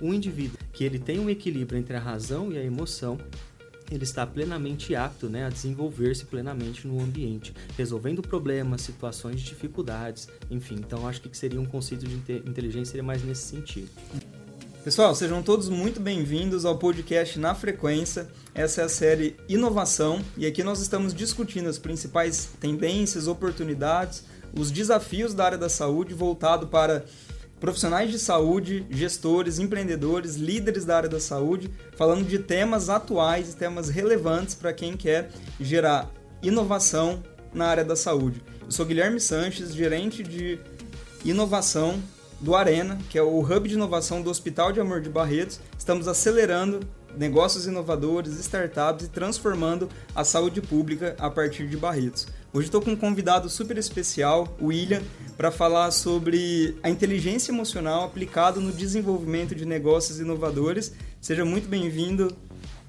um indivíduo que ele tem um equilíbrio entre a razão e a emoção, ele está plenamente apto né, a desenvolver-se plenamente no ambiente, resolvendo problemas, situações de dificuldades, enfim. Então, acho que seria um conceito de inteligência seria mais nesse sentido. Pessoal, sejam todos muito bem-vindos ao podcast Na Frequência. Essa é a série Inovação e aqui nós estamos discutindo as principais tendências, oportunidades, os desafios da área da saúde voltado para profissionais de saúde, gestores, empreendedores, líderes da área da saúde, falando de temas atuais, temas relevantes para quem quer gerar inovação na área da saúde. Eu sou Guilherme Sanches, gerente de inovação do Arena, que é o hub de inovação do Hospital de Amor de Barretos. Estamos acelerando negócios inovadores, startups e transformando a saúde pública a partir de Barretos. Hoje estou com um convidado super especial, o William, para falar sobre a inteligência emocional aplicada no desenvolvimento de negócios inovadores. Seja muito bem-vindo,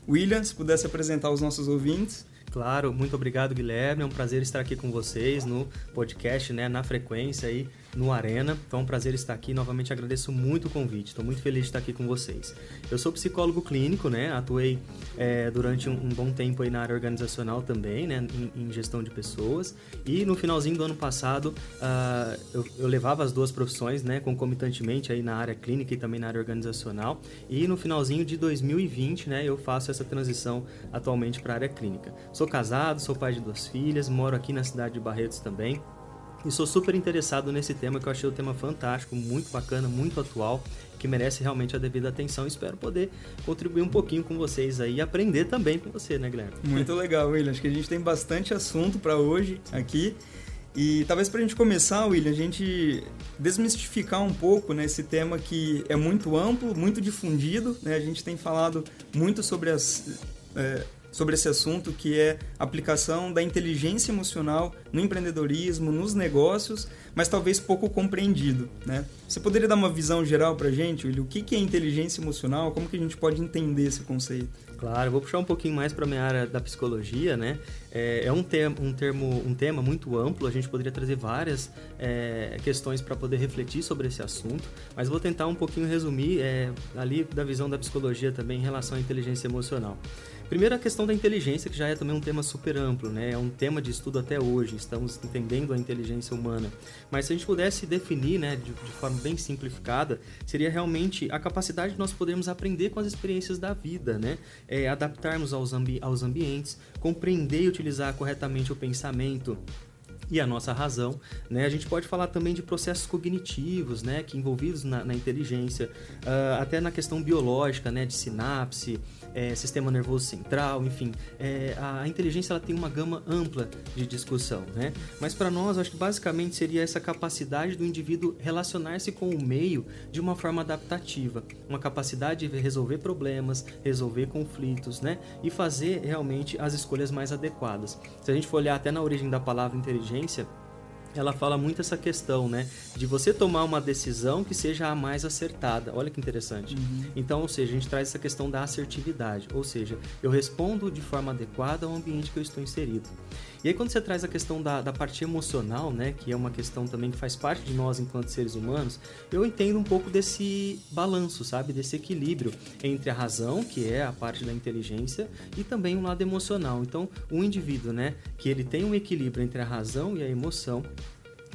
William, se pudesse apresentar aos nossos ouvintes. Claro, muito obrigado, Guilherme. É um prazer estar aqui com vocês no podcast, né, na frequência aí no Arena. É um prazer estar aqui. Novamente agradeço muito o convite. Estou muito feliz de estar aqui com vocês. Eu sou psicólogo clínico, né? Atuei é, durante um, um, bom tempo aí na área organizacional também, né? Em, em, gestão de pessoas. E no finalzinho do ano passado uh, eu, eu, levava as duas profissões, né? Concomitantemente aí na área clínica e também na área organizacional. E no finalzinho de 2020, né? Eu faço essa transição atualmente para a área clínica. Sou casado, sou pai de duas filhas, moro aqui na cidade de Barretos também. E sou super interessado nesse tema, que eu achei o tema fantástico, muito bacana, muito atual, que merece realmente a devida atenção. Espero poder contribuir um pouquinho com vocês aí e aprender também com você, né, Guilherme? Muito legal, William. Acho que a gente tem bastante assunto para hoje aqui. E talvez para a gente começar, William, a gente desmistificar um pouco né, esse tema que é muito amplo, muito difundido. Né? A gente tem falado muito sobre as, é, sobre esse assunto, que é aplicação da inteligência emocional no empreendedorismo, nos negócios, mas talvez pouco compreendido. Né? Você poderia dar uma visão geral para a gente, William? O que é inteligência emocional? Como que a gente pode entender esse conceito? Claro, vou puxar um pouquinho mais para minha área da psicologia, né? É, é um, termo, um, termo, um tema muito amplo, a gente poderia trazer várias é, questões para poder refletir sobre esse assunto, mas vou tentar um pouquinho resumir é, ali da visão da psicologia também em relação à inteligência emocional. Primeiro a questão da inteligência, que já é também um tema super amplo, né? É um tema de estudo até hoje, estamos entendendo a inteligência humana. Mas se a gente pudesse definir, né, de, de forma bem simplificada, seria realmente a capacidade de nós podermos aprender com as experiências da vida, né? É, adaptarmos aos, ambi aos ambientes, compreender e utilizar corretamente o pensamento, e a nossa razão. Né? A gente pode falar também de processos cognitivos, né, que envolvidos na, na inteligência, uh, até na questão biológica, né, de sinapse, é, sistema nervoso central, enfim, é, a inteligência ela tem uma gama ampla de discussão, né? Mas para nós, acho que basicamente seria essa capacidade do indivíduo relacionar-se com o meio de uma forma adaptativa, uma capacidade de resolver problemas, resolver conflitos, né? E fazer realmente as escolhas mais adequadas. Se a gente for olhar até na origem da palavra inteligência, ela fala muito essa questão, né? De você tomar uma decisão que seja a mais acertada. Olha que interessante. Uhum. Então, ou seja, a gente traz essa questão da assertividade. Ou seja, eu respondo de forma adequada ao ambiente que eu estou inserido. E aí quando você traz a questão da, da parte emocional, né, que é uma questão também que faz parte de nós enquanto seres humanos, eu entendo um pouco desse balanço, sabe, desse equilíbrio entre a razão, que é a parte da inteligência, e também o lado emocional. Então, o indivíduo, né, que ele tem um equilíbrio entre a razão e a emoção,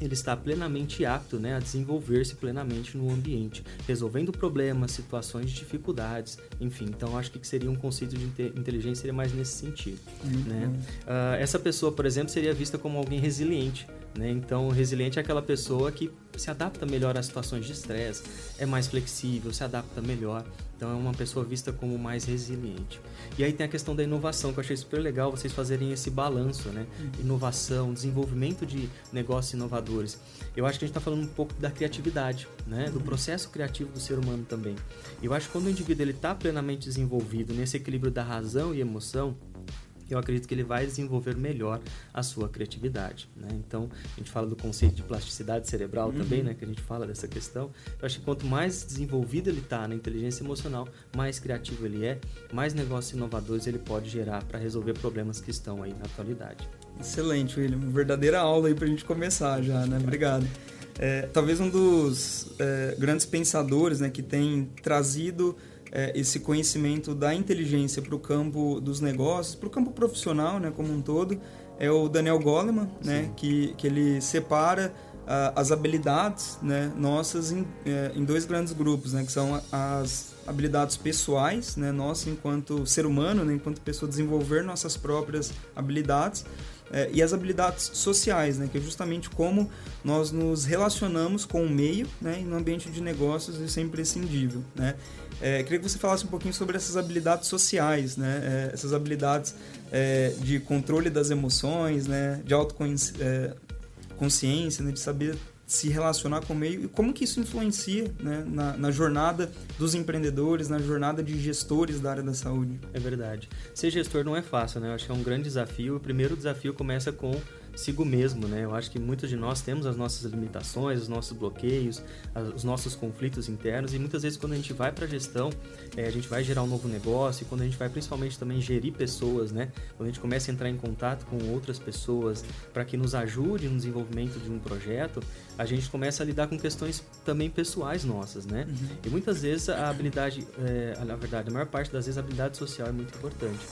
ele está plenamente apto né, a desenvolver-se plenamente no ambiente, resolvendo problemas, situações de dificuldades, enfim. Então, acho que seria um conceito de inteligência seria mais nesse sentido. Uhum. Né? Uh, essa pessoa, por exemplo, seria vista como alguém resiliente. Né? Então, resiliente é aquela pessoa que se adapta melhor às situações de estresse, é mais flexível, se adapta melhor. Então é uma pessoa vista como mais resiliente. E aí tem a questão da inovação, que eu achei super legal vocês fazerem esse balanço, né? Inovação, desenvolvimento de negócios inovadores. Eu acho que a gente está falando um pouco da criatividade, né? Do uhum. processo criativo do ser humano também. Eu acho que quando o indivíduo está plenamente desenvolvido nesse equilíbrio da razão e emoção, eu acredito que ele vai desenvolver melhor a sua criatividade. Né? Então, a gente fala do conceito de plasticidade cerebral uhum. também, né? que a gente fala dessa questão. Eu acho que quanto mais desenvolvido ele está na inteligência emocional, mais criativo ele é, mais negócios inovadores ele pode gerar para resolver problemas que estão aí na atualidade. Excelente, William. Verdadeira aula aí para a gente começar já, né? Obrigado. É, talvez um dos é, grandes pensadores né, que tem trazido é, esse conhecimento da inteligência para o campo dos negócios, para o campo profissional né, como um todo, é o Daniel Goleman, né, que, que ele separa uh, as habilidades né, nossas em, é, em dois grandes grupos, né, que são as habilidades pessoais, né, nossa enquanto ser humano, né, enquanto pessoa desenvolver nossas próprias habilidades, é, e as habilidades sociais, né, que é justamente como nós nos relacionamos com o meio né, e no ambiente de negócios isso é imprescindível. Né? É, queria que você falasse um pouquinho sobre essas habilidades sociais, né, é, essas habilidades é, de controle das emoções, né, de autoconsciência, é, né, de saber se relacionar com o meio e como que isso influencia né, na, na, jornada dos empreendedores, na jornada de gestores da área da saúde. É verdade. Ser gestor não é fácil, né? Eu acho que é um grande desafio. O primeiro desafio começa com consigo mesmo, né? Eu acho que muitos de nós temos as nossas limitações, os nossos bloqueios, os nossos conflitos internos e muitas vezes quando a gente vai para a gestão, é, a gente vai gerar um novo negócio e quando a gente vai principalmente também gerir pessoas, né? Quando a gente começa a entrar em contato com outras pessoas para que nos ajude no desenvolvimento de um projeto, a gente começa a lidar com questões também pessoais nossas, né? Uhum. E muitas vezes a habilidade, é, na verdade, a maior parte das vezes a habilidade social é muito importante.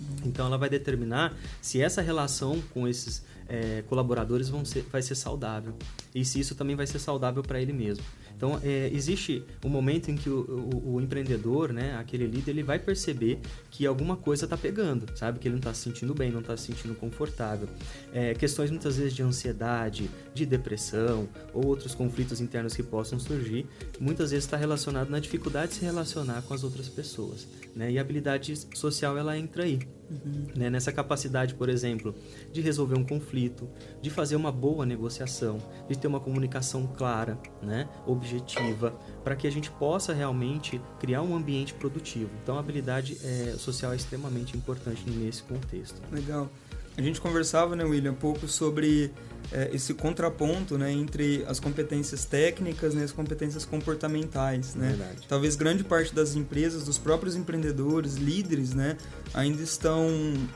Uhum. Então ela vai determinar se essa relação com esses é, colaboradores vão ser, vai ser saudável. E se isso também vai ser saudável para ele mesmo. Então, é, existe um momento em que o, o, o, empreendedor, né, aquele líder, ele vai perceber que alguma coisa está pegando, sabe? Que ele não está se sentindo bem, não está se sentindo confortável. É, questões muitas vezes de ansiedade, de depressão ou outros conflitos internos que possam surgir, muitas vezes está relacionado na dificuldade de se relacionar com as outras pessoas. Né? E a habilidade social, ela entra aí. Uhum. Né? Nessa capacidade, por exemplo, de resolver um conflito, de fazer uma boa negociação, de ter uma comunicação clara, né? objetiva, para que a gente possa realmente criar um ambiente produtivo. Então, a habilidade é, social é extremamente importante nesse contexto. Legal. A gente conversava, né, William, um pouco sobre é, esse contraponto né, entre as competências técnicas e né, as competências comportamentais. Né? Verdade. Talvez grande parte das empresas, dos próprios empreendedores, líderes, né, ainda estão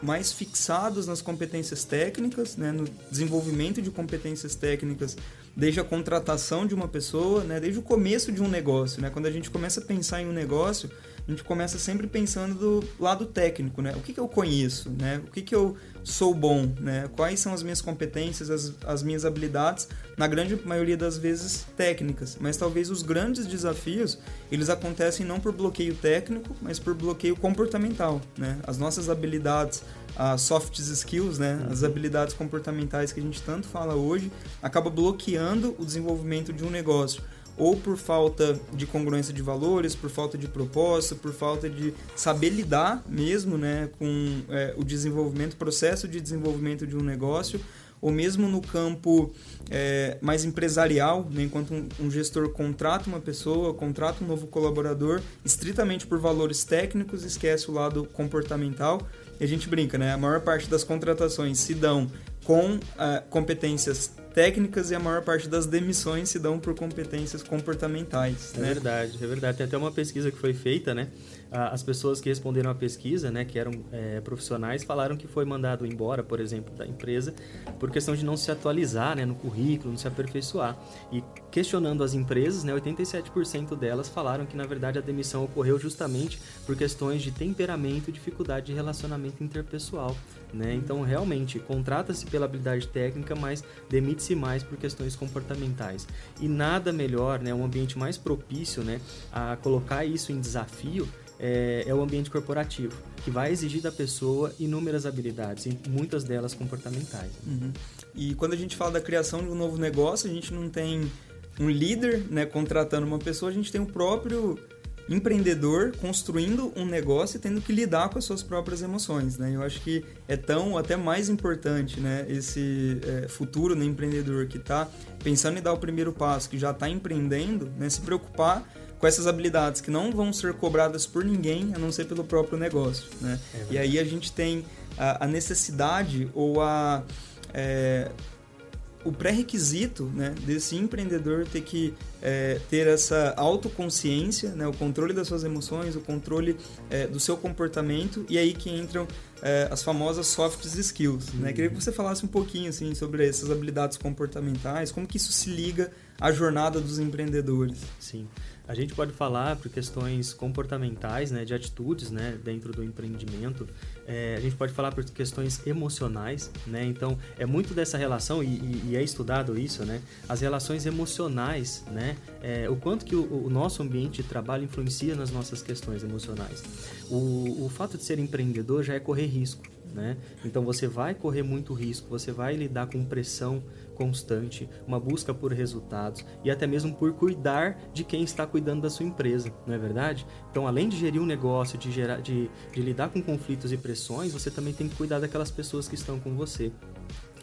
mais fixados nas competências técnicas, né, no desenvolvimento de competências técnicas desde a contratação de uma pessoa, né, desde o começo de um negócio. Né? Quando a gente começa a pensar em um negócio, a gente começa sempre pensando do lado técnico, né? O que, que eu conheço, né? O que, que eu sou bom, né? Quais são as minhas competências, as, as minhas habilidades, na grande maioria das vezes técnicas. Mas talvez os grandes desafios, eles acontecem não por bloqueio técnico, mas por bloqueio comportamental, né? As nossas habilidades, as soft skills, né? As habilidades comportamentais que a gente tanto fala hoje, acaba bloqueando o desenvolvimento de um negócio ou por falta de congruência de valores, por falta de propósito, por falta de saber lidar mesmo né, com é, o desenvolvimento, processo de desenvolvimento de um negócio, ou mesmo no campo é, mais empresarial, né, enquanto um, um, gestor contrata uma pessoa, contrata um novo colaborador, estritamente por valores técnicos, esquece o lado comportamental. E a gente brinca, né? A maior parte das contratações se dão com uh, competências técnicas e a maior parte das demissões se dão por competências comportamentais. É né? verdade, é verdade. Tem até uma pesquisa que foi feita, né? As pessoas que responderam à pesquisa, né, que eram é, profissionais, falaram que foi mandado embora, por exemplo, da empresa, por questão de não se atualizar né, no currículo, não se aperfeiçoar. E questionando as empresas, né, 87% delas falaram que, na verdade, a demissão ocorreu justamente por questões de temperamento e dificuldade de relacionamento interpessoal. Né? Então, realmente, contrata-se pela habilidade técnica, mas demite-se mais por questões comportamentais. E nada melhor, né, um ambiente mais propício né, a colocar isso em desafio é, é, o ambiente corporativo, que vai exigir da pessoa inúmeras habilidades, muitas delas comportamentais. Uhum. E quando a gente fala da criação de um novo negócio, a gente não tem um líder né, contratando uma pessoa, a gente tem o próprio empreendedor construindo um negócio e tendo que lidar com as suas próprias emoções, né? Eu acho que é tão até mais importante, né? Esse é, futuro no empreendedor que está pensando em dar o primeiro passo, que já está empreendendo, né? Se preocupar com essas habilidades que não vão ser cobradas por ninguém, a não ser pelo próprio negócio, né? É e aí a gente tem a, a necessidade ou a é, o pré-requisito né, desse empreendedor ter que é, ter essa autoconsciência, né, o controle das suas emoções, o controle é, do seu comportamento, e aí que entram é, as famosas soft skills. Né? Queria que você falasse um pouquinho assim, sobre essas habilidades comportamentais, como que isso se liga à jornada dos empreendedores. Sim. A gente pode falar por questões comportamentais, né, de atitudes, né, dentro do empreendimento. É, a gente pode falar por questões emocionais, né. Então é muito dessa relação e, e é estudado isso, né. As relações emocionais, né, é, o quanto que o, o, nosso ambiente de trabalho influencia nas nossas questões emocionais. O, o fato de ser empreendedor já é correr risco, né. Então você vai correr muito risco, você vai lidar com pressão constante, uma busca por resultados e até mesmo por cuidar de quem está cuidando da sua empresa, não é verdade? Então, além de gerir um negócio, de, gerar, de, de lidar com conflitos e pressões, você também tem que cuidar daquelas pessoas que estão com você.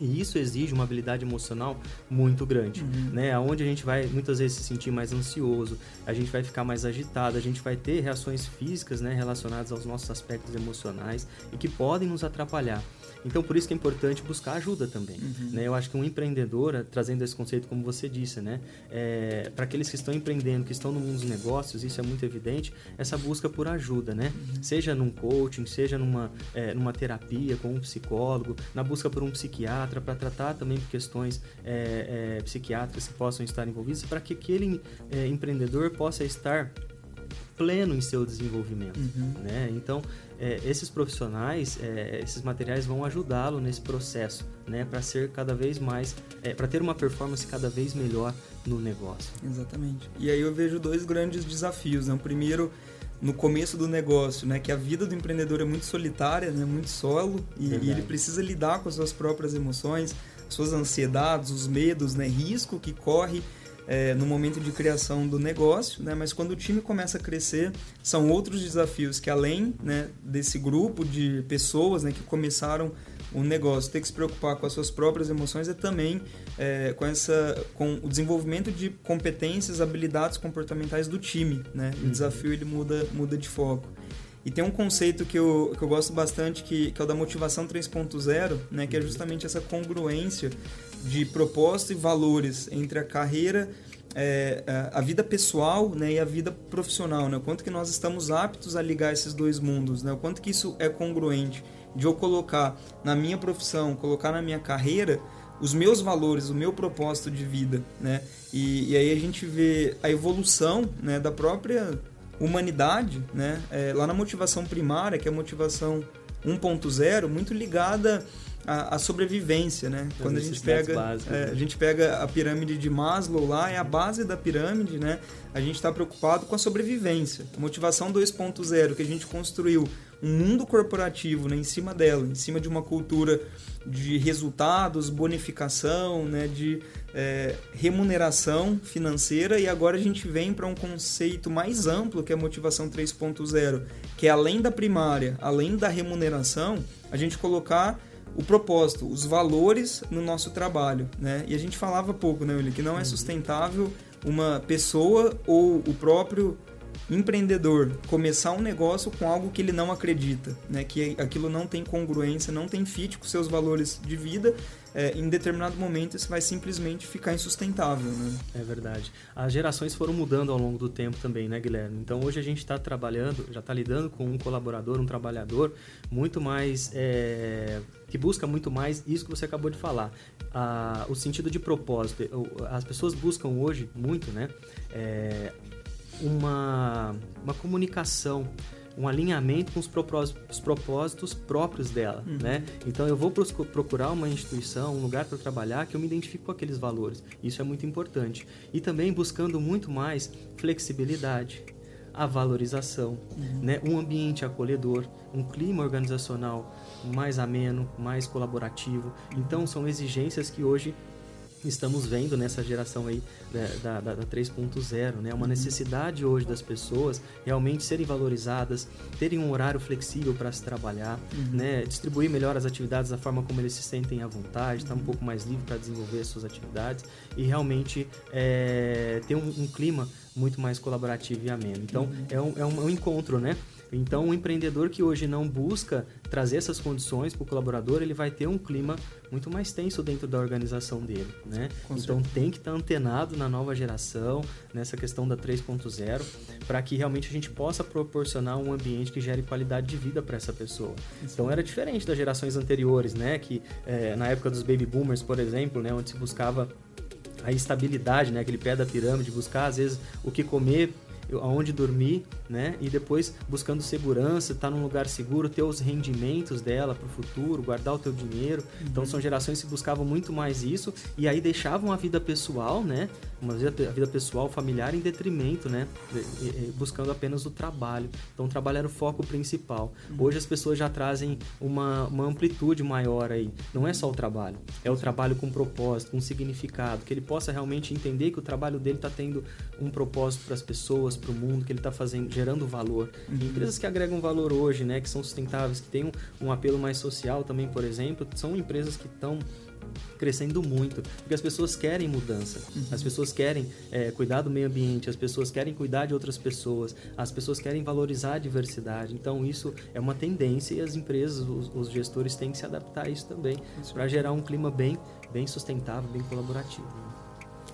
E isso exige uma habilidade emocional muito grande, uhum. né? Onde a gente vai muitas vezes se sentir mais ansioso, a gente vai ficar mais agitado, a gente vai ter reações físicas, né, relacionadas aos nossos aspectos emocionais e que podem nos atrapalhar. Então, por isso que é importante buscar ajuda também. Uhum. Né? Eu acho que um empreendedor, trazendo esse conceito como você disse, né? É, para aqueles que estão empreendendo, que estão no mundo dos negócios, isso é muito evidente, essa busca por ajuda, né? Uhum. Seja num coaching, seja numa, é, numa terapia com um psicólogo, na busca por um psiquiatra, para tratar também questões é, psiquiátricas que possam estar envolvidas, para que aquele empreendedor possa estar pleno em seu desenvolvimento, uhum. né? Então, é, esses profissionais, é, esses materiais vão ajudá-lo nesse processo, né? Para ser cada vez mais, é, para ter uma performance cada vez melhor no negócio. Exatamente. E aí eu vejo dois grandes desafios, né? O primeiro no começo do negócio, né, que a vida do empreendedor é muito solitária, né, muito solo e, e ele precisa lidar com as suas próprias emoções, suas ansiedades, os medos, né, risco que corre é, no momento de criação do negócio, né? mas quando o time começa a crescer, são outros desafios que além né, desse grupo de pessoas né, que começaram o negócio ter que se preocupar com as suas próprias emoções é também é, com essa com o desenvolvimento de competências, habilidades comportamentais do time, né? O uhum. desafio ele muda muda de foco. E tem um conceito que eu, que eu gosto bastante, que, que é o da motivação 3.0, né? que é justamente essa congruência de propósito e valores entre a carreira, é, a vida pessoal né, e a vida profissional. Né? O quanto que nós estamos aptos a ligar esses dois mundos, né? o quanto que isso é congruente. De eu colocar na minha profissão, colocar na minha carreira os meus valores, o meu propósito de vida. Né? E, e aí a gente vê a evolução né, da própria humanidade, né? É, lá na motivação primária, que é a motivação 1.0, muito ligada à, à sobrevivência, né? Quando a gente pega é, né? a gente pega a pirâmide de Maslow lá, é a base da pirâmide, né? A gente está preocupado com a sobrevivência. A motivação 2.0 que a gente construiu um mundo corporativo né, em cima dela, em cima de uma cultura de resultados, bonificação, né, de é, remuneração financeira e agora a gente vem para um conceito mais amplo que é a motivação 3.0, que é além da primária, além da remuneração, a gente colocar o propósito, os valores no nosso trabalho, né? E a gente falava pouco, né, William, que não é uhum. sustentável uma pessoa ou o próprio empreendedor começar um negócio com algo que ele não acredita, né? que aquilo não tem congruência, não tem fit com seus valores de vida, é, em determinado momento isso vai simplesmente ficar insustentável. Né? É verdade. As gerações foram mudando ao longo do tempo também, né, Guilherme? Então hoje a gente está trabalhando, já está lidando com um colaborador, um trabalhador muito mais. É, que busca muito mais isso que você acabou de falar. Ah, o sentido de propósito. As pessoas buscam hoje muito, né? É, uma, uma comunicação, um alinhamento com os propósitos, os propósitos próprios dela, uhum. né? Então eu vou procurar uma instituição, um lugar para trabalhar que eu me identifique com aqueles valores. Isso é muito importante. E também buscando muito mais flexibilidade, a valorização, uhum. né? Um ambiente acolhedor, um clima organizacional mais ameno, mais colaborativo. Então são exigências que hoje estamos vendo nessa geração aí da, da, da 3.0, né? Uma uhum. necessidade hoje das pessoas realmente serem valorizadas, terem um horário flexível para se trabalhar, uhum. né? Distribuir melhor as atividades da forma como eles se sentem à vontade, estar tá um pouco mais livre para desenvolver as suas atividades e realmente é, ter um, um clima muito mais colaborativo e ameno. Então, uhum. é, um, é, um, é um encontro, né? Então, o empreendedor que hoje não busca trazer essas condições para o colaborador, ele vai ter um clima muito mais tenso dentro da organização dele, né? Com então, certeza. tem que estar tá antenado na nova geração, nessa questão da 3.0, para que realmente a gente possa proporcionar um ambiente que gere qualidade de vida para essa pessoa. Então, era diferente das gerações anteriores, né? Que é, na época dos baby boomers, por exemplo, né? Onde se buscava a estabilidade, né? Aquele pé da pirâmide, buscar às vezes o que comer aonde dormir, né? E depois buscando segurança, estar tá num lugar seguro, ter os rendimentos dela para o futuro, guardar o teu dinheiro. Então, uhum. Então são gerações que buscavam muito mais isso e aí deixavam a vida pessoal, né? Uma vida, a vida pessoal, familiar em detrimento, né? Buscando apenas o trabalho. Então o trabalho era o foco principal. Uhum. Hoje as pessoas já trazem uma, uma amplitude maior aí. Não é só o trabalho, é o trabalho com propósito, com significado, que ele possa realmente entender que o trabalho dele está tendo um propósito para as pessoas, para o mundo, que ele está fazendo, gerando valor. Uhum. Empresas que agregam valor hoje, né, que são sustentáveis, que têm um, um apelo mais social também, por exemplo, são empresas que estão crescendo muito, porque as pessoas querem mudança, uhum. as pessoas querem é, cuidar do meio ambiente, as pessoas querem cuidar de outras pessoas, as pessoas querem valorizar a diversidade. Então isso é uma tendência e as empresas, os, os gestores têm que se adaptar a isso também para gerar um clima bem, bem sustentável, bem colaborativo.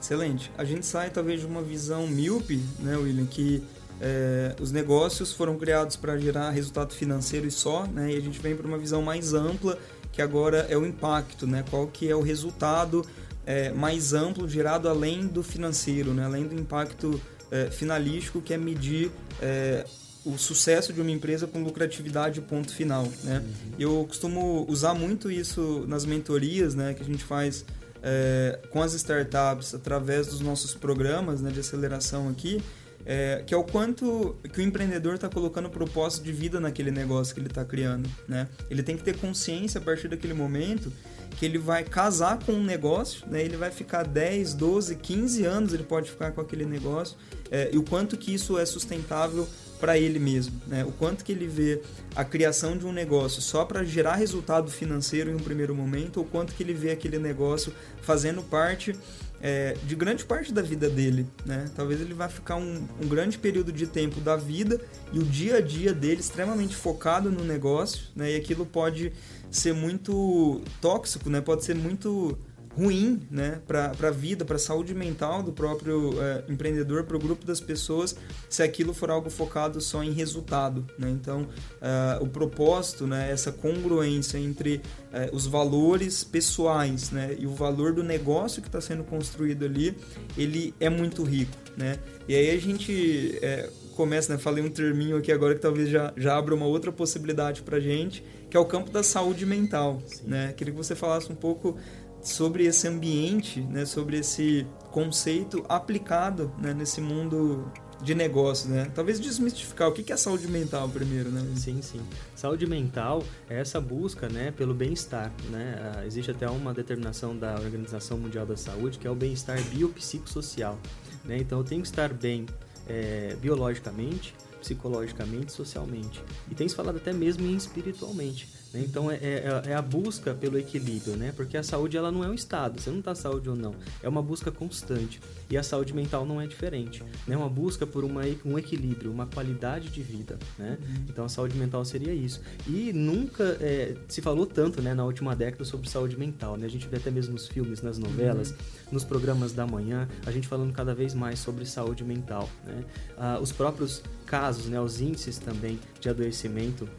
Excelente. A gente sai talvez de uma visão míope, né, William, que é, os negócios foram criados para gerar resultado financeiro e só, né, e a gente vem para uma visão mais ampla, que agora é o impacto, né, qual que é o resultado é, mais amplo gerado além do financeiro, né, além do impacto é, finalístico, que é medir é, o sucesso de uma empresa com lucratividade ponto final, né? Uhum. Eu costumo usar muito isso nas mentorias, né, que a gente faz é, com as startups através dos nossos programas né, de aceleração aqui, é, que é o quanto que o empreendedor está colocando propósito de vida naquele negócio que ele está criando. Né? Ele tem que ter consciência a partir daquele momento que ele vai casar com um negócio, né? ele vai ficar 10, 12, 15 anos, ele pode ficar com aquele negócio, é, e o quanto que isso é sustentável para ele mesmo, né? O quanto que ele vê a criação de um negócio só para gerar resultado financeiro em um primeiro momento, ou quanto que ele vê aquele negócio fazendo parte é, de grande parte da vida dele, né? Talvez ele vá ficar um, um, grande período de tempo da vida e o dia a dia dele extremamente focado no negócio, né? E aquilo pode ser muito tóxico, né? Pode ser muito ruim né, para a vida, para a saúde mental do próprio é, empreendedor, para o grupo das pessoas, se aquilo for algo focado só em resultado. Né? Então, é, o propósito, né, essa congruência entre é, os valores pessoais né, e o valor do negócio que está sendo construído ali, ele é muito rico. Né? E aí a gente é, começa, né, falei um terminho aqui agora que talvez já, já abra uma outra possibilidade para gente, que é o campo da saúde mental. Né? Queria que você falasse um pouco sobre esse ambiente, né, sobre esse conceito aplicado né, nesse mundo de negócios, né? Talvez desmistificar o que é saúde mental primeiro, né? Sim, sim. Saúde mental é essa busca, né, pelo bem-estar, né? Ah, existe até uma determinação da Organização Mundial da Saúde que é o bem-estar biopsicossocial, né? Então eu tenho que estar bem é, biologicamente, psicologicamente, socialmente. E tem se falado até mesmo em espiritualmente. Né? Então é, é, é, a busca pelo equilíbrio, né? Porque a saúde ela não é um estado, você não está saúde ou não, é uma busca constante. E a saúde mental não é diferente, né? É uma busca por uma, um equilíbrio, uma qualidade de vida, né? Uhum. Então a saúde mental seria isso. E nunca é, se falou tanto, né, na última década sobre saúde mental, né? A gente vê até mesmo nos filmes, nas novelas, uhum. nos programas da manhã, a gente falando cada vez mais sobre saúde mental, né? Ah, os próprios casos, né, os índices também de adoecimento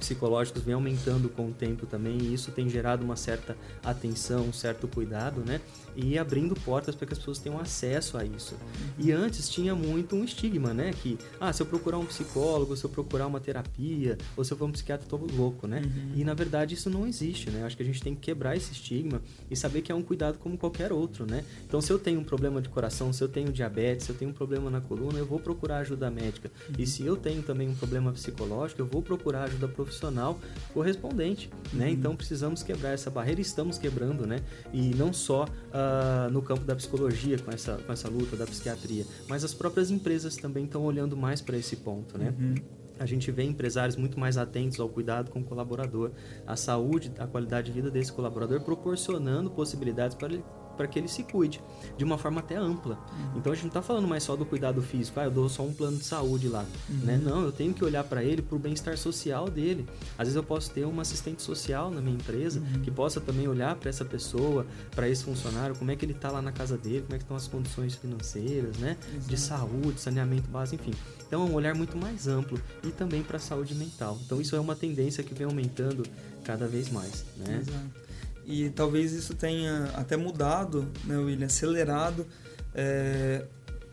psicológicos vem aumentando com o tempo também e isso tem gerado uma certa atenção, um certo cuidado, né? E abrindo portas para que as pessoas tenham acesso a isso. E antes tinha muito um estigma, né? Que, ah, se eu procurar um psicólogo, se eu procurar uma terapia, ou se eu for um psiquiatra, tô louco, né? Uhum. E na verdade isso não existe, né? Acho que a gente tem que quebrar esse estigma e saber que é um cuidado como qualquer outro, né? Então, se eu tenho um problema de coração, se eu tenho diabetes, se eu tenho um problema na coluna, eu vou procurar ajuda médica. Uhum. E se eu tenho também um problema psicológico, eu vou procurar ajuda profissional profissional correspondente, né? Uhum. Então precisamos quebrar essa barreira, estamos quebrando, né? E não só uh, no campo da psicologia com essa, com essa luta da psiquiatria, mas as próprias empresas também estão olhando mais para esse ponto, né? Uhum a gente vê empresários muito mais atentos ao cuidado com o colaborador, a saúde, a qualidade de vida desse colaborador, proporcionando possibilidades para ele para que ele se cuide de uma forma até ampla. Uhum. Então a gente não está falando mais só do cuidado físico, ah, eu dou só um plano de saúde lá, uhum. né? Não, eu tenho que olhar para ele para o bem-estar social dele. Às vezes eu posso ter uma assistente social na minha empresa uhum. que possa também olhar para essa pessoa, para esse funcionário, como é que ele está lá na casa dele, como é que estão as condições financeiras, né? De saúde, saneamento básico, enfim. Então é um olhar muito mais amplo e também para a saúde mental. Então isso é uma tendência que vem aumentando cada vez mais, né? Exato. E talvez isso tenha até mudado, né, William, acelerado é,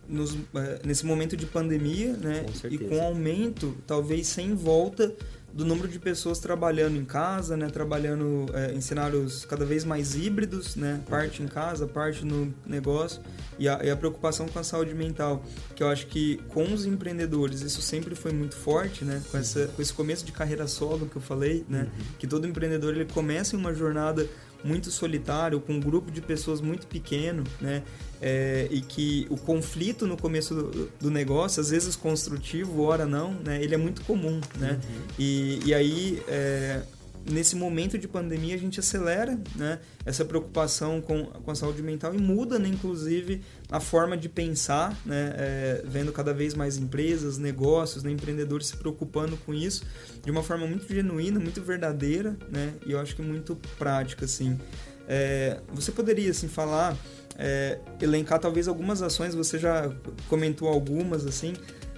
nos, é, nesse momento de pandemia, né? Com e com aumento, talvez sem volta do número de pessoas trabalhando em casa, né, trabalhando é, em cenários cada vez mais híbridos, né, parte em casa, parte no negócio, e a, e a, preocupação com a saúde mental, que eu acho que com os empreendedores isso sempre foi muito forte, né, com, essa, com esse começo de carreira solo que eu falei, né, uhum. que todo empreendedor ele começa em uma jornada muito solitário, com um grupo de pessoas muito pequeno, né? É, e que o conflito no começo do, do, negócio, às vezes construtivo, ora não, né? Ele é muito comum, né? Uhum. E, e aí, é, nesse momento de pandemia a gente acelera né, essa preocupação com, com a saúde mental e muda, né, inclusive, a forma de pensar, né, é, vendo cada vez mais empresas, negócios, né, empreendedores se preocupando com isso de uma forma muito genuína, muito verdadeira, né, e eu acho que muito prática, assim. É, você poderia, assim, falar, é, elencar talvez algumas ações, você já comentou algumas, assim,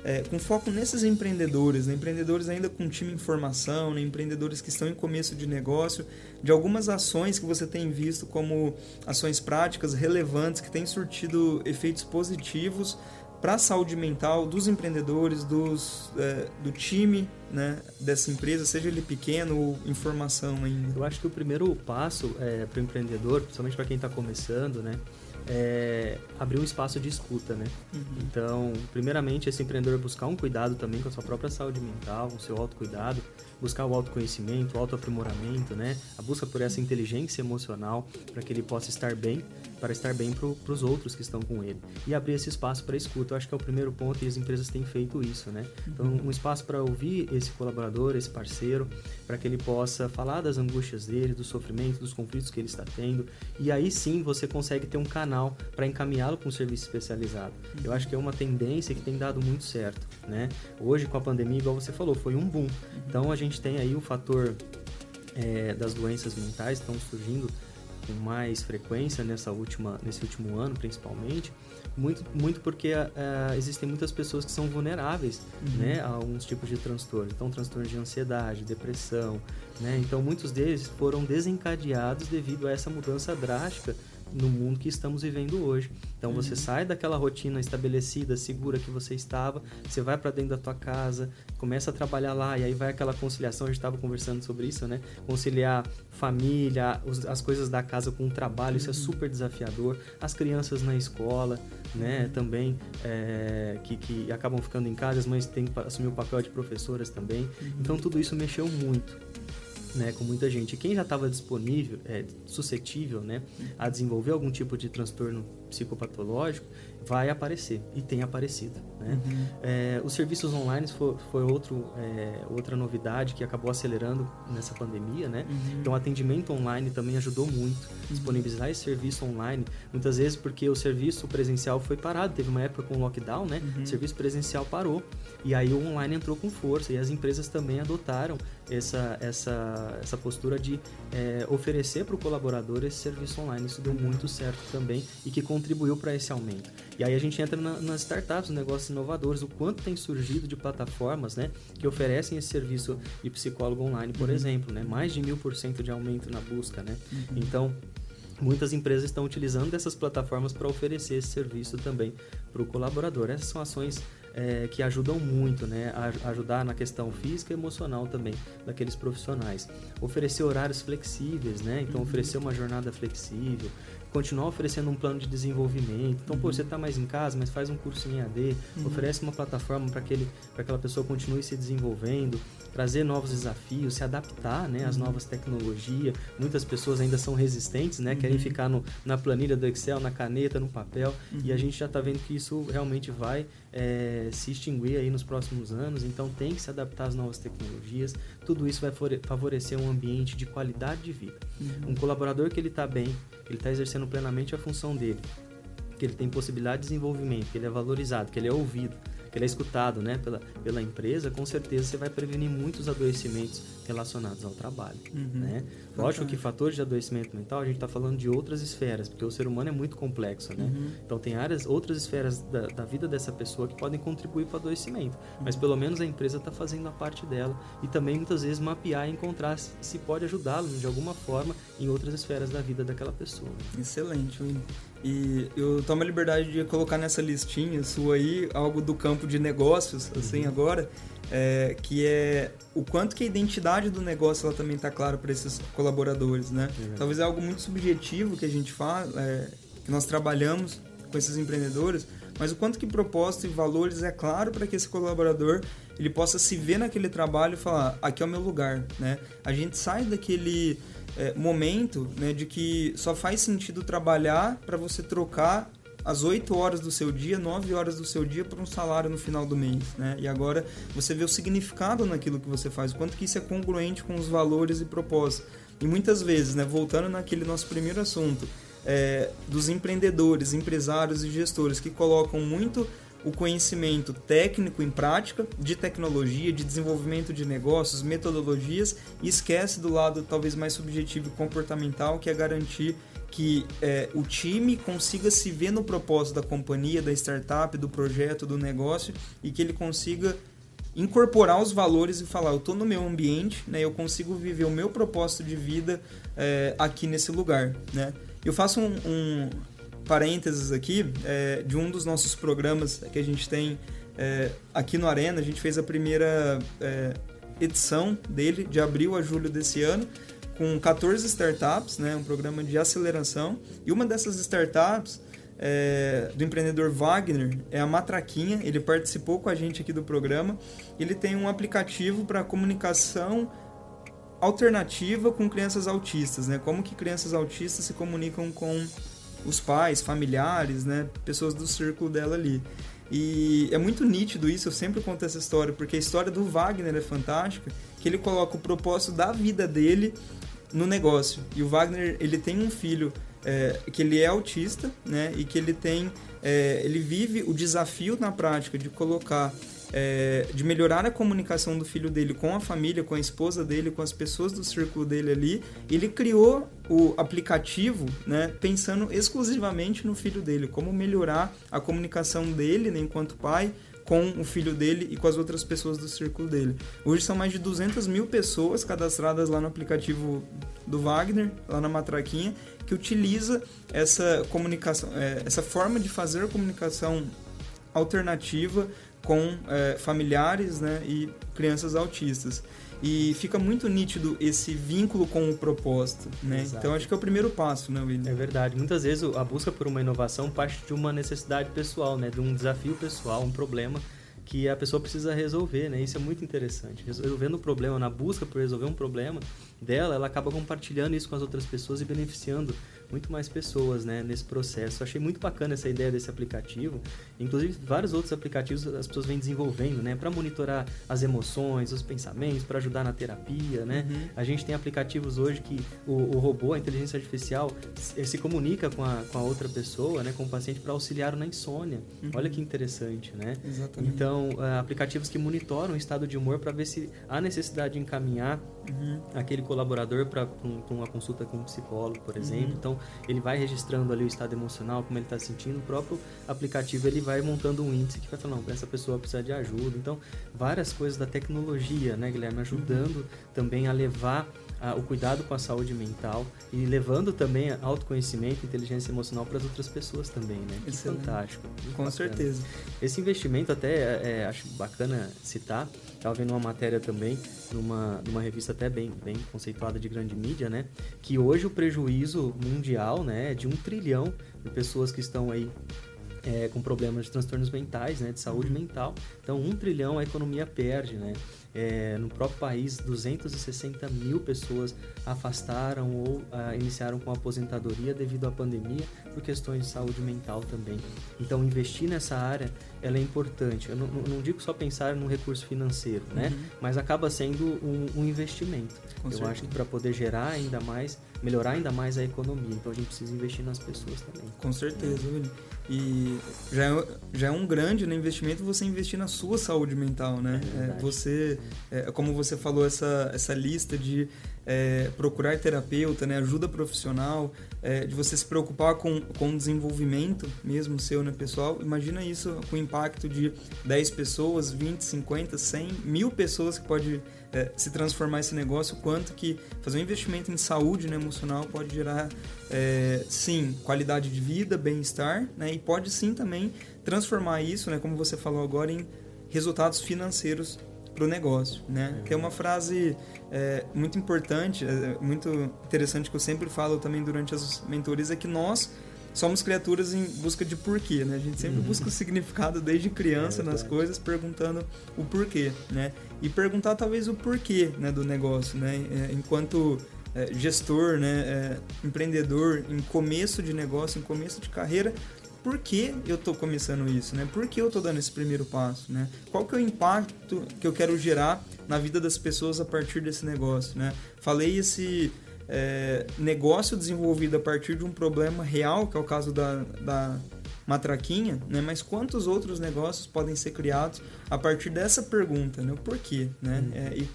é, com foco nesses empreendedores, né? empreendedores ainda com time em formação, né? empreendedores que estão em começo de negócio, de algumas ações que você tem visto como ações práticas relevantes que têm surtido efeitos positivos para a saúde mental dos empreendedores, dos, é, do time né, dessa empresa, seja ele pequeno ou em formação ainda? Eu acho que o primeiro passo é, para o empreendedor, principalmente para quem está começando, né, é, abrir um espaço de escuta, né? Uhum. Então, primeiramente, esse empreendedor buscar um cuidado também com a sua própria saúde mental, o seu autocuidado, buscar o autoconhecimento, o autoaprimoramento, né? A busca por essa inteligência emocional para que ele possa estar bem, para estar bem para os outros que estão com ele. E abrir esse espaço para escuta, eu acho que é o primeiro ponto e as empresas têm feito isso, né? Então, um espaço para ouvir esse colaborador, esse parceiro, para que ele possa falar das angústias dele, do sofrimento, dos conflitos que ele está tendo. E aí sim você consegue ter um canal para encaminhá-lo para um serviço especializado. Eu acho que é uma tendência que tem dado muito certo, né? Hoje com a pandemia, igual você falou, foi um boom. Então a gente tem aí o fator é, das doenças mentais estão surgindo com mais frequência nessa última, nesse último ano, principalmente, muito, muito porque uh, existem muitas pessoas que são vulneráveis uhum. né, a alguns tipos de transtorno. Então, transtorno de ansiedade, depressão, né? Então, muitos deles foram desencadeados devido a essa mudança drástica no mundo que estamos vivendo hoje. Então uhum. você sai daquela rotina estabelecida, segura que você estava, você vai para dentro da tua casa, começa a trabalhar lá e aí vai aquela conciliação, a gente estava conversando sobre isso, né? Conciliar família, os, as coisas da casa com o trabalho, uhum. isso é uhum. super desafiador. As crianças na escola, né? Uhum. Também é, que, que acabam ficando em casa, as mães têm que assumir o papel de professoras também. Uhum. Então tudo isso mexeu muito né, com muita gente. Quem já estava disponível, é, suscetível né, a desenvolver algum tipo de transtorno psicopatológico, vai aparecer e tem aparecido. Né? Uhum. É, os serviços online foi, foi outro, é, outra novidade que acabou acelerando nessa pandemia. Né? Uhum. Então, o atendimento online também ajudou muito. Uhum. Disponibilizar esse serviço online, muitas vezes porque o serviço presencial foi parado. Teve uma época com lockdown, né? Uhum. o serviço presencial parou. E aí o online entrou com força e as empresas também adotaram essa, essa, essa postura de é, oferecer para o colaborador esse serviço online. Isso deu muito certo também e que contribuiu para esse aumento. E aí a gente entra na, nas startups, nos negócios inovadores, o quanto tem surgido de plataformas né, que oferecem esse serviço de psicólogo online, por uhum. exemplo, né, mais de mil por cento de aumento na busca. Né? Uhum. Então, muitas empresas estão utilizando essas plataformas para oferecer esse serviço também para o colaborador. Essas são ações é, que ajudam muito, né? A ajudar na questão física e emocional também daqueles profissionais. Oferecer horários flexíveis, né? Então, uhum. oferecer uma jornada flexível, continuar oferecendo um plano de desenvolvimento. Então, uhum. pô, você está mais em casa, mas faz um curso em AD, uhum. oferece uma plataforma para aquela pessoa continue se desenvolvendo, trazer novos desafios, se adaptar né, às uhum. novas tecnologias. Muitas pessoas ainda são resistentes, né, querem uhum. ficar no, na planilha do Excel, na caneta, no papel, e a uhum. gente já está vendo que isso realmente vai é, se extinguir aí nos próximos anos, então tem que se adaptar às novas tecnologias. Tudo isso vai favorecer um ambiente de qualidade de vida. Um colaborador que ele está bem, ele está exercendo plenamente a função dele, que ele tem possibilidade de desenvolvimento, que ele é valorizado, que ele é ouvido, que ele é escutado né, pela, pela empresa, com certeza você vai prevenir muitos adoecimentos relacionados ao trabalho. Uhum. Né? Lógico que fatores de adoecimento mental, a gente está falando de outras esferas, porque o ser humano é muito complexo. Né? Uhum. Então, tem áreas, outras esferas da, da, vida dessa pessoa que podem contribuir para o adoecimento, uhum. mas pelo menos a empresa está fazendo a parte dela e também muitas vezes mapear e encontrar se, se pode ajudá-lo de alguma forma em outras esferas da vida daquela pessoa. Excelente, Will. E eu tomo a liberdade de colocar nessa listinha sua aí algo do campo de negócios, assim, uhum. agora, é, que é o quanto que a identidade do negócio ela também está clara para esses colaboradores, né? Uhum. Talvez é algo muito subjetivo que a gente fala, é, que nós trabalhamos com esses empreendedores, mas o quanto que propósito e valores é claro para que esse colaborador ele possa se ver naquele trabalho e falar, aqui é o meu lugar, né? A gente sai daquele é, momento né, de que só faz sentido trabalhar para você trocar as 8 horas do seu dia, 9 horas do seu dia por um salário no final do mês, né? E agora você vê o significado naquilo que você faz, o quanto que isso é congruente com os valores e propósitos. E muitas vezes, né, voltando naquele nosso primeiro assunto, é, dos empreendedores, empresários e gestores que colocam muito o conhecimento técnico em prática, de tecnologia, de desenvolvimento de negócios, metodologias, e esquece do lado talvez mais subjetivo e comportamental, que é garantir que é, o time consiga se ver no propósito da companhia, da startup, do projeto, do negócio e que ele consiga incorporar os valores e falar: eu estou no meu ambiente, né, eu consigo viver o meu propósito de vida é, aqui nesse lugar. Né? Eu faço um, um parênteses aqui é, de um dos nossos programas que a gente tem é, aqui no Arena. A gente fez a primeira é, edição dele de abril a julho desse ano com 14 startups, né, um programa de aceleração. E uma dessas startups é, do empreendedor Wagner é a Matraquinha. Ele participou com a gente aqui do programa. Ele tem um aplicativo para comunicação alternativa com crianças autistas, né? Como que crianças autistas se comunicam com os pais, familiares, né, pessoas do círculo dela ali. E é muito nítido isso, eu sempre conto essa história, porque a história do Wagner é fantástica, que ele coloca o propósito da vida dele no negócio. E o Wagner, ele tem um filho é, que ele é autista, né, e que ele tem, é, ele vive o desafio na prática de colocar é, de melhorar a comunicação do filho dele com a família, com a esposa dele, com as pessoas do círculo dele ali. Ele criou o aplicativo, né, pensando exclusivamente no filho dele, como melhorar a comunicação dele, né, enquanto pai, com o filho dele e com as outras pessoas do círculo dele. Hoje são mais de 200 mil pessoas cadastradas lá no aplicativo do Wagner, lá na Matraquinha, que utiliza essa comunicação, é, essa forma de fazer comunicação alternativa com é, familiares né, e crianças autistas. E fica muito nítido esse vínculo com o propósito, né? Exato. Então acho que é o primeiro passo, né, William? É verdade. Muitas vezes a busca por uma inovação parte de uma necessidade pessoal, né? De um desafio pessoal, um problema que a pessoa precisa resolver, né? Isso é muito interessante. Resolvendo o problema, na busca por resolver um problema dela, ela acaba compartilhando isso com as outras pessoas e beneficiando muito mais pessoas né, nesse processo. Eu achei muito bacana essa ideia desse aplicativo. Inclusive, vários outros aplicativos as pessoas vêm desenvolvendo né, para monitorar as emoções, os pensamentos, para ajudar na terapia. Né? Uhum. A gente tem aplicativos hoje que o, o, robô, a inteligência artificial, se, se comunica com a, com a outra pessoa, né, com o paciente, para auxiliar na insônia. Uhum. Olha que interessante. Né? Exatamente. Então, uh, aplicativos que monitoram o estado de humor para ver se há necessidade de encaminhar uhum. aquele colaborador para um, uma consulta com um psicólogo, por exemplo. Uhum. Então, ele vai registrando ali o estado emocional, como ele está sentindo. O próprio aplicativo ele vai montando um índice que vai falar, não, essa pessoa precisa de ajuda. Então, várias coisas da tecnologia, né, Guilherme, ajudando uhum. também a levar o cuidado com a saúde mental e levando também autoconhecimento, inteligência emocional para as outras pessoas também, né? Que Excelente. fantástico. Com bacana. certeza. Esse investimento até é, é, acho bacana citar. Estava vendo uma matéria também numa, numa revista até bem, bem conceituada de grande mídia, né? Que hoje o prejuízo mundial, né, é de um trilhão de pessoas que estão aí é, com problemas de transtornos mentais, né, de saúde mental. Então, um trilhão a economia perde, né? É, no próprio país, 260 mil pessoas afastaram ou ah, iniciaram com aposentadoria devido à pandemia por questões de saúde mental também. Então, investir nessa área ela é importante. Eu não, não digo só pensar no recurso financeiro, né? Uhum. Mas acaba sendo um, um investimento. Com Eu certeza. acho que para poder gerar ainda mais melhorar ainda mais a economia. Então a gente precisa investir nas pessoas também. Com certeza, William. E já é, já é um grande né, investimento você investir na sua saúde mental, né? É, é você, é, como você falou, essa, essa lista de é, procurar terapeuta, né, ajuda profissional, é, de você se preocupar com, com o desenvolvimento mesmo seu, né, pessoal. Imagina isso com o impacto de 10 pessoas, 20, 50, 100, mil pessoas que pode é, se transformar esse negócio, quanto que fazer um investimento em saúde né, emocional pode gerar, é, sim, qualidade de vida, bem-estar, né, e pode sim também transformar isso, né, como você falou agora, em resultados financeiros para o negócio, né? Que é uma frase é, muito importante, é, muito interessante que eu sempre falo também durante as mentorias é que nós somos criaturas em busca de porquê, né? A gente sempre uhum. busca o significado desde criança é nas coisas, perguntando o porquê, né? E perguntar talvez o porquê, né, do negócio, né? É, enquanto é, gestor, né, é, empreendedor, em começo de negócio, em começo de carreira, por que eu estou começando isso, né? Por que eu estou dando esse primeiro passo, né? Qual que é o impacto que eu quero gerar na vida das pessoas a partir desse negócio, né? Falei esse é, negócio desenvolvido a partir de um problema real, que é o caso da, da matraquinha, né? Mas quantos outros negócios podem ser criados a partir dessa pergunta, né? O porquê, né? Uhum. É, e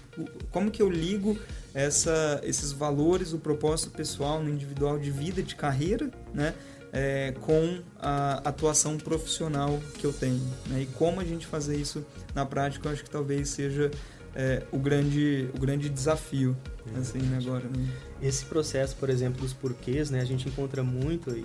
como que eu ligo essa, esses valores, o propósito pessoal, no individual de vida, de carreira, né? é, com a atuação profissional que eu tenho. Né? E como a gente fazer isso na prática, eu acho que talvez seja é, o, grande, o grande desafio assim, né, agora. Né? Esse processo, por exemplo, dos porquês, né, a gente encontra muito e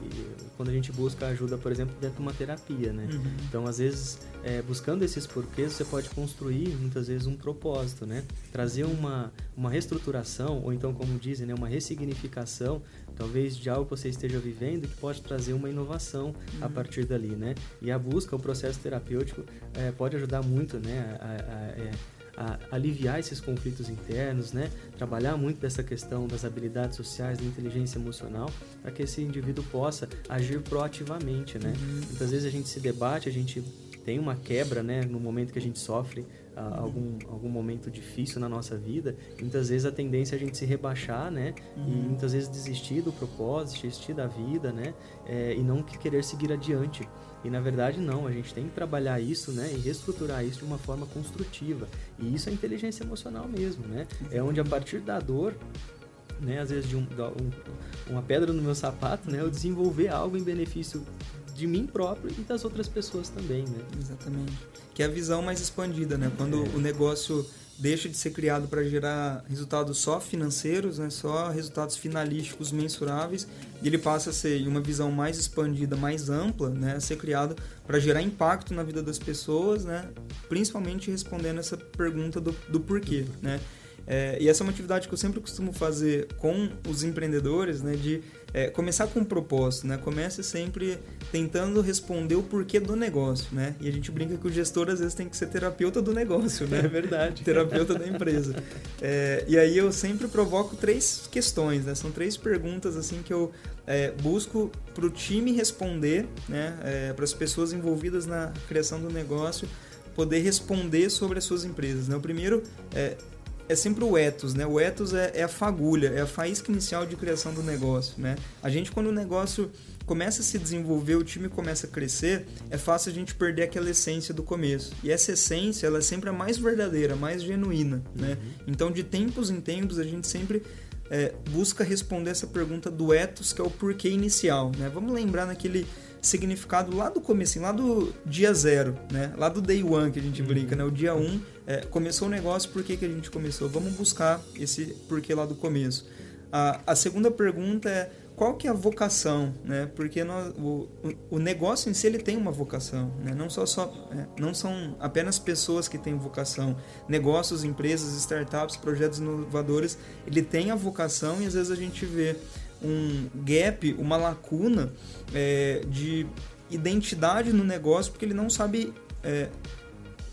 quando a gente busca ajuda, por exemplo, dentro de uma terapia, né? Uhum. Então, às vezes, é, buscando esses porquês, você pode construir, muitas vezes, um propósito, né? Trazer uma, uma reestruturação, ou então, como dizem, né, uma ressignificação, talvez de algo que você esteja vivendo, que pode trazer uma inovação uhum. a partir dali, né? E a busca, o processo terapêutico é, pode ajudar muito, né? A, a, a, é, a aliviar esses conflitos internos, né? Trabalhar muito dessa questão das habilidades sociais, da inteligência emocional, para que esse indivíduo possa agir proativamente, né? Uhum. Muitas vezes a gente se debate, a gente tem uma quebra, né? No momento que a gente sofre uh, algum, algum momento difícil na nossa vida, muitas vezes a tendência é a gente se rebaixar, né? Uhum. E muitas vezes desistir do propósito, desistir da vida, né? É, e não querer seguir adiante. E na verdade não, a gente tem que trabalhar isso, né, e reestruturar isso de uma forma construtiva. E isso é inteligência emocional mesmo, né? É onde a partir da dor né, às vezes de um, um, uma pedra no meu sapato, né, eu desenvolver algo em benefício de mim próprio e das outras pessoas também, né? Exatamente. Que é a visão mais expandida, né? Quando é. o negócio deixa de ser criado para gerar resultados só financeiros, né, só resultados finalísticos mensuráveis, e ele passa a ser uma visão mais expandida, mais ampla, né, a ser criado para gerar impacto na vida das pessoas, né, principalmente respondendo essa pergunta do, do porquê, né. É, e essa é uma atividade que eu sempre costumo fazer com os empreendedores, né, de é, começar com um propósito, né? Comece sempre tentando responder o porquê do negócio, né? E a gente brinca que o gestor às vezes tem que ser terapeuta do negócio, né? É verdade. terapeuta da empresa. É, e aí eu sempre provoco três questões, né? São três perguntas assim que eu é, busco para o time responder, né? É, para as pessoas envolvidas na criação do negócio poder responder sobre as suas empresas. Né? O primeiro é é sempre o ethos, né? O ethos é, é, a fagulha, é a faísca inicial de criação do negócio, né? A gente, quando o negócio começa a se desenvolver, o time começa a crescer, é fácil a gente perder aquela essência do começo. E essa essência, ela é sempre a mais verdadeira, mais genuína, né? Uhum. Então, de tempos em tempos, a gente sempre é, busca responder essa pergunta do ethos, que é o porquê inicial, né? Vamos lembrar naquele significado lá do começo, lá do dia zero, né? Lá do day one que a gente brinca, uhum. né? O dia um, é, começou o negócio, por que, que a gente começou? Vamos buscar esse porquê lá do começo. A, a segunda pergunta é qual que é a vocação, né? Porque nós, o, o negócio em si ele tem uma vocação, né? Não só, só é, não são apenas pessoas que têm vocação. Negócios, empresas, startups, projetos inovadores, ele tem a vocação e às vezes a gente vê um gap, uma lacuna é, de identidade no negócio porque ele não sabe é,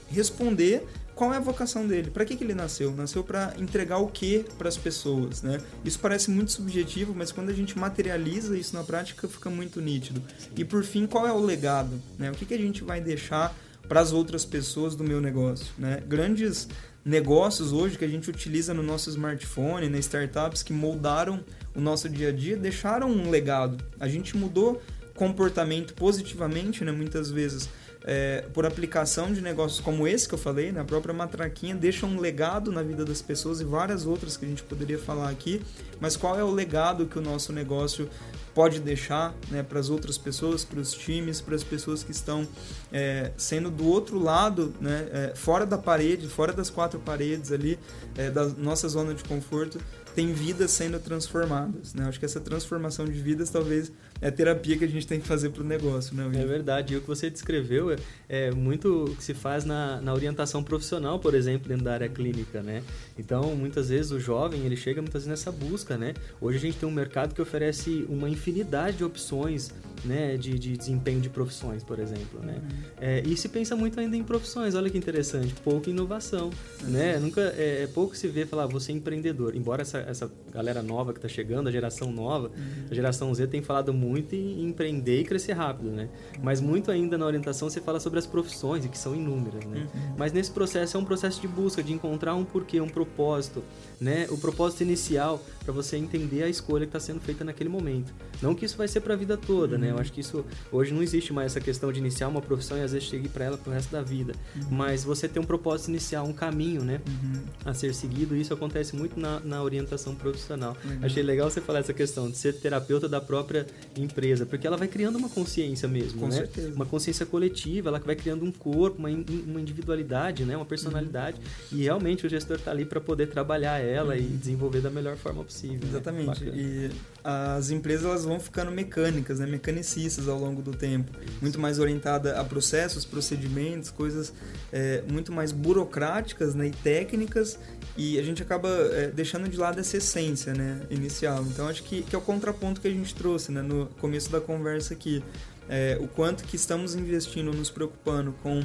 responder qual é a vocação dele, para que, que ele nasceu? Nasceu para entregar o que para as pessoas, né? Isso parece muito subjetivo, mas quando a gente materializa isso na prática fica muito nítido. Sim. E por fim, qual é o legado? Né? O que, que a gente vai deixar para as outras pessoas do meu negócio? Né? Grandes negócios hoje que a gente utiliza no nosso smartphone, nas startups que moldaram o nosso dia a dia, deixaram um legado. A gente mudou comportamento positivamente, né, muitas vezes, é, por aplicação de negócios como esse que eu falei, né, a própria matraquinha deixa um legado na vida das pessoas e várias outras que a gente poderia falar aqui, mas qual é o legado que o nosso negócio pode deixar né, para as outras pessoas, para os times, para as pessoas que estão é, sendo do outro lado, né, é, fora da parede, fora das quatro paredes ali, é, da nossa zona de conforto, tem vidas sendo transformadas. Né? Acho que essa transformação de vidas talvez é a terapia que a gente tem que fazer para o negócio. Né, é verdade. E o que você descreveu é, é muito o que se faz na, na orientação profissional, por exemplo, dentro da área clínica. Né? Então, muitas vezes o jovem ele chega muitas vezes nessa busca. Né? Hoje a gente tem um mercado que oferece uma infinidade de opções né, de, de desempenho de profissões, por exemplo, né? Uhum. É, e se pensa muito ainda em profissões, olha que interessante, pouca inovação, uhum. né? Nunca, é, é, pouco se vê falar, você é empreendedor, embora essa, essa galera nova que está chegando, a geração nova, uhum. a geração Z tem falado muito em empreender e crescer rápido, né? Mas muito ainda na orientação você fala sobre as profissões, e que são inúmeras, né? Mas nesse processo é um processo de busca, de encontrar um porquê, um propósito, né? O propósito inicial para você entender a escolha que está sendo feita naquele momento. Não que isso vai ser para a vida toda, né? Eu acho que isso hoje não existe mais essa questão de iniciar uma profissão e às vezes seguir para ela pro resto da vida. Uhum. Mas você tem um propósito inicial, um caminho, né, uhum. a ser seguido. Isso acontece muito na, na orientação profissional. Uhum. Achei legal você falar essa questão de ser terapeuta da própria empresa, porque ela vai criando uma consciência mesmo, Com né? Certeza. Uma consciência coletiva, ela vai criando um corpo, uma, uma individualidade, né, uma personalidade. Uhum. E realmente o gestor está ali para poder trabalhar ela e uhum. desenvolver da melhor forma possível. Né? Exatamente. Né? E as empresas elas vão ficando mecânicas, né, mecanicistas ao longo do tempo, muito mais orientada a processos, procedimentos, coisas é, muito mais burocráticas né, e técnicas e a gente acaba é, deixando de lado essa essência né, inicial. Então acho que, que é o contraponto que a gente trouxe né, no começo da conversa aqui. É, o quanto que estamos investindo, nos preocupando com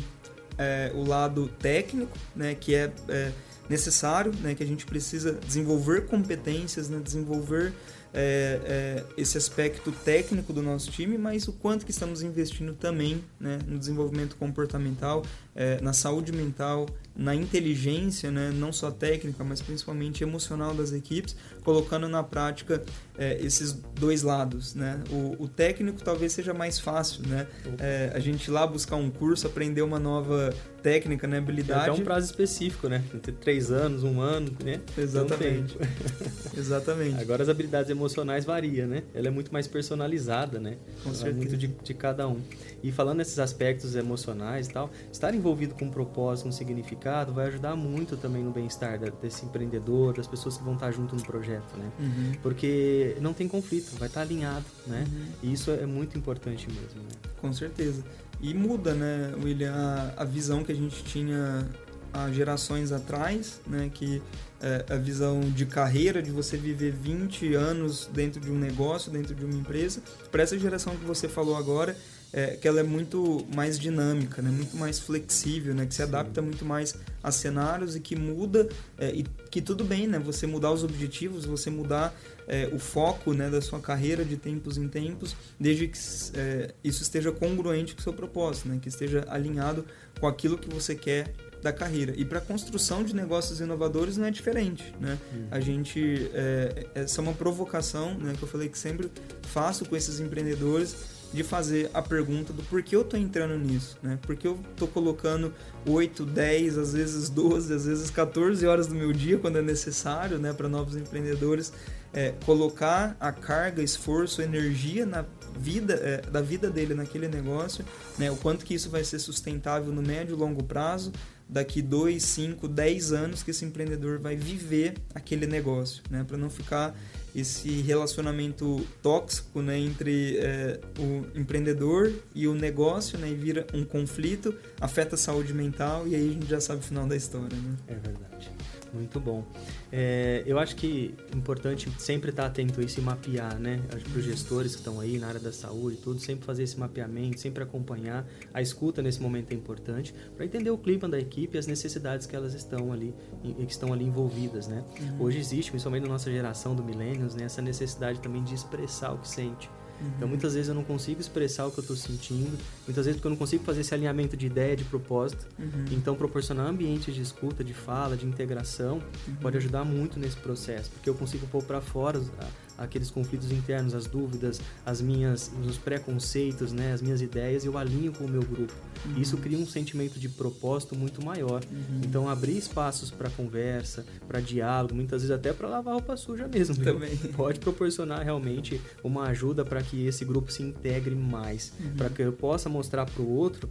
é, o lado técnico, né, que é, é necessário, né, que a gente precisa desenvolver competências, né, desenvolver é, é, esse aspecto técnico do nosso time, mas o quanto que estamos investindo também né, no desenvolvimento comportamental, é, na saúde mental, na inteligência, né, não só técnica, mas principalmente emocional das equipes, colocando na prática é, esses dois lados. Né? O, o, técnico talvez seja mais fácil, né? É, a gente ir lá buscar um curso, aprender uma nova técnica, né, habilidade. Tem até um prazo específico, né? Tem três anos, um ano, né? Exatamente. Exatamente. Agora as habilidades emocionais variam, né? Ela é muito mais personalizada, né? Com certeza. É muito de, de cada um. E falando nesses aspectos emocionais e tal, estar envolvido com um propósito, um significado, vai ajudar muito também no bem-estar desse empreendedor, das pessoas que vão estar junto no projeto, né? Uhum. Porque não tem conflito, vai estar alinhado, né? Uhum. E isso é muito importante mesmo. Né? Com certeza. E muda, né, William, a, a visão que a gente tinha há gerações atrás, né, que é, a visão de carreira, de você viver 20 anos dentro de um negócio, dentro de uma empresa, para essa geração que você falou agora, é, que ela é muito mais dinâmica, né? muito mais flexível, né? que se adapta muito mais a cenários e que muda, é, e que tudo bem, né? você mudar os objetivos, você mudar é, o foco né, da sua carreira de tempos em tempos, desde que é, isso esteja congruente com o seu propósito, né? que esteja alinhado com aquilo que você quer da carreira. E para a construção de negócios inovadores não é diferente. Né? Uhum. A gente, é, essa é uma provocação né, que eu falei que sempre faço com esses empreendedores, de fazer a pergunta do porquê eu estou entrando nisso, né? Porque eu estou colocando 8, 10, às vezes 12, às vezes 14 horas do meu dia quando é necessário, né, para novos empreendedores, é, colocar a carga, esforço, energia na vida é, da vida dele naquele negócio, né? O quanto que isso vai ser sustentável no médio e longo prazo, daqui 2, 5, 10 anos que esse empreendedor vai viver aquele negócio, né? Para não ficar esse relacionamento tóxico né, entre é, o empreendedor e o negócio né, e vira um conflito, afeta a saúde mental e aí a gente já sabe o final da história. Né? É verdade. Muito bom. É, eu acho que é importante sempre estar atento a isso e mapear, né? Para os gestores que estão aí na área da saúde, tudo, sempre fazer esse mapeamento, sempre acompanhar. A escuta nesse momento é importante para entender o clima da equipe e as necessidades que elas estão ali, que estão ali envolvidas, né? Uhum. Hoje existe, principalmente na nossa geração do milênios, né, essa necessidade também de expressar o que sente Uhum. Então, muitas vezes eu não consigo expressar o que eu estou sentindo, muitas vezes porque eu não consigo fazer esse alinhamento de ideia, de propósito. Uhum. Então, proporcionar ambientes de escuta, de fala, de integração, uhum. pode ajudar muito nesse processo, porque eu consigo pôr para fora aqueles conflitos internos, as dúvidas, as minhas, os preconceitos, né, as minhas ideias, eu alinho com o meu grupo. Uhum. Isso cria um sentimento de propósito muito maior. Uhum. Então, abrir espaços para conversa, para diálogo, muitas vezes até para lavar roupa suja mesmo. Também. Pode proporcionar realmente uma ajuda para que esse grupo se integre mais, uhum. para que eu possa mostrar para o outro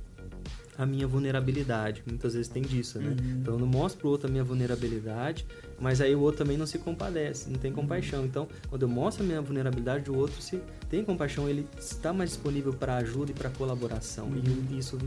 a minha vulnerabilidade. Muitas vezes tem disso, né? Uhum. Então eu não mostro pro outro a minha vulnerabilidade, mas aí o outro também não se compadece, não tem uhum. compaixão. Então, quando eu mostro a minha vulnerabilidade, o outro se tem compaixão, ele está mais disponível para ajuda e para colaboração. Uhum. E isso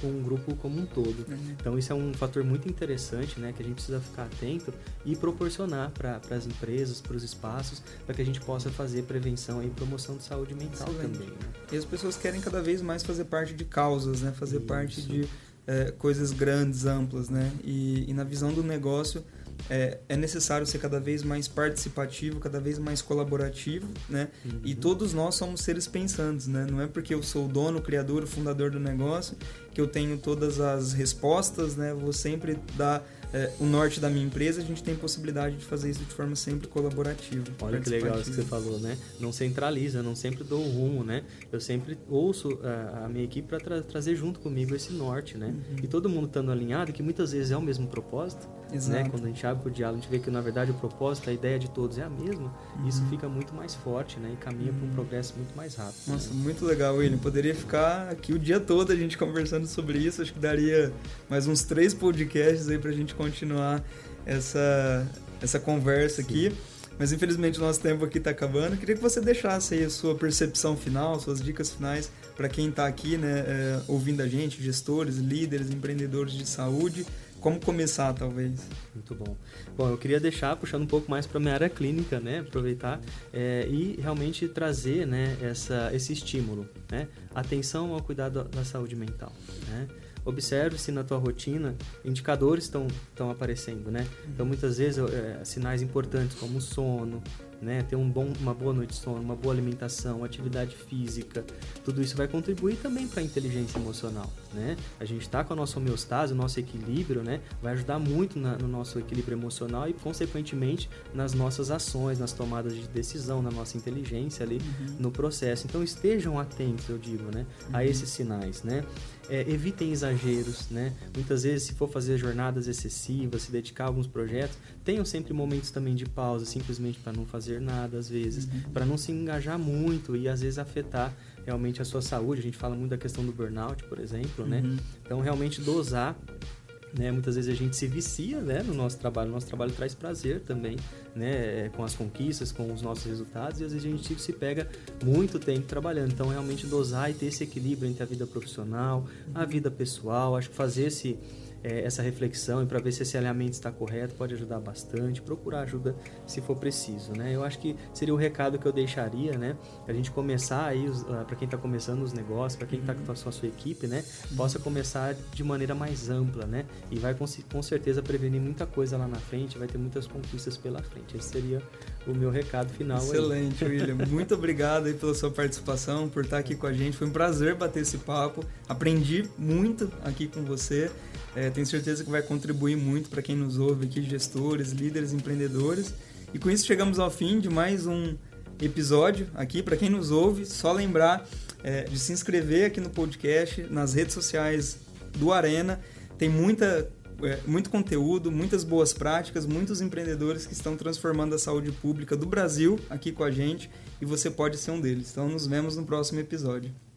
com um grupo como um todo. Uhum. Então isso é um fator muito interessante, né, que a gente precisa ficar atento e proporcionar para as empresas, para os espaços, para que a gente possa fazer prevenção e promoção de saúde mental Excelente. também. Né? E as pessoas querem cada vez mais fazer parte de causas, né, fazer isso. parte de é, coisas grandes, amplas, né, e, e na visão do negócio é, é, necessário ser cada vez mais participativo, cada vez mais colaborativo, né? Uhum. E todos nós somos seres pensantes, né? Não é porque eu sou o dono, o criador, o fundador do negócio que eu tenho todas as respostas, né? Vou sempre dar é, o norte da minha empresa, a gente tem possibilidade de fazer isso de forma sempre colaborativa. Olha que legal isso que você falou, né? Não centraliza, não sempre dou um rumo, né? Eu sempre ouço a, é, a minha equipe para tra trazer junto comigo esse norte, né? Uhum. E todo mundo estando alinhado, que muitas vezes é o mesmo propósito? Exato. né? Quando a gente abre o diálogo, a gente vê que na verdade o propósito, a ideia de todos é a mesma, uhum. isso fica muito mais forte, né? E caminha uhum. para um progresso muito mais rápido. Nossa, né? muito legal, William. Poderia ficar aqui o dia todo a gente conversando sobre isso. Acho que daria mais uns três podcasts aí para a gente continuar essa, essa conversa Sim. aqui. Mas infelizmente o nosso tempo aqui está acabando. Queria que você deixasse aí a sua percepção final, suas dicas finais para quem está aqui, né, é, ouvindo a gente, gestores, líderes, empreendedores de saúde. Como começar, talvez? Muito bom. Bom, eu queria deixar, puxando um pouco mais para minha área clínica, né? Aproveitar é, e realmente trazer né, essa, esse estímulo, né? Atenção ao cuidado da saúde mental, né? observe se na tua rotina indicadores estão aparecendo, né? Então, muitas vezes, é, sinais importantes como sono, né? Ter um bom, uma boa noite de sono, uma boa alimentação, atividade física, tudo isso vai contribuir também para a inteligência emocional, né? A gente está com a nossa homeostase, o nosso equilíbrio, né? Vai ajudar muito na, no nosso equilíbrio emocional e, consequentemente, nas nossas ações, nas tomadas de decisão, na nossa inteligência ali uhum. no processo. Então, estejam atentos, eu digo, né? Uhum. A esses sinais, né? É, evitem exageros, né? Muitas vezes, se for fazer jornadas excessivas, se dedicar a alguns projetos, tenham sempre momentos também de pausa, simplesmente para não fazer nada, às vezes, uhum. para não se engajar muito e às vezes afetar realmente a sua saúde. A gente fala muito da questão do burnout, por exemplo, né? uhum. né? Então, realmente dosar né? Muitas vezes a gente se vicia né, no nosso trabalho. O nosso trabalho traz prazer também, né? Com as conquistas, com os nossos resultados. E às vezes a gente se pega muito tempo trabalhando. Então, realmente dosar e ter esse equilíbrio entre a vida profissional, a vida pessoal. Acho que fazer esse é, essa reflexão e para ver se esse alinhamento está correto pode ajudar bastante. Procurar ajuda se for preciso, né? Eu acho que seria o recado que eu deixaria, né? A gente começar aí, uh, para quem está começando os negócios, para quem está com a sua, sua equipe, né? Possa começar de maneira mais ampla, né? E vai com, com certeza prevenir muita coisa lá na frente, vai ter muitas conquistas pela frente. Esse seria o meu recado final. Excelente, aí. William. Muito obrigado aí pela sua participação, por estar aqui com a gente. Foi um prazer bater esse papo. Aprendi muito aqui com você. É, tenho certeza que vai contribuir muito para quem nos ouve aqui, gestores, líderes, empreendedores. E com isso chegamos ao fim de mais um episódio aqui. Para quem nos ouve, só lembrar é, de se inscrever aqui no podcast, nas redes sociais do Arena. Tem muita, é, muito conteúdo, muitas boas práticas, muitos empreendedores que estão transformando a saúde pública do Brasil aqui com a gente e você pode ser um deles. Então nos vemos no próximo episódio.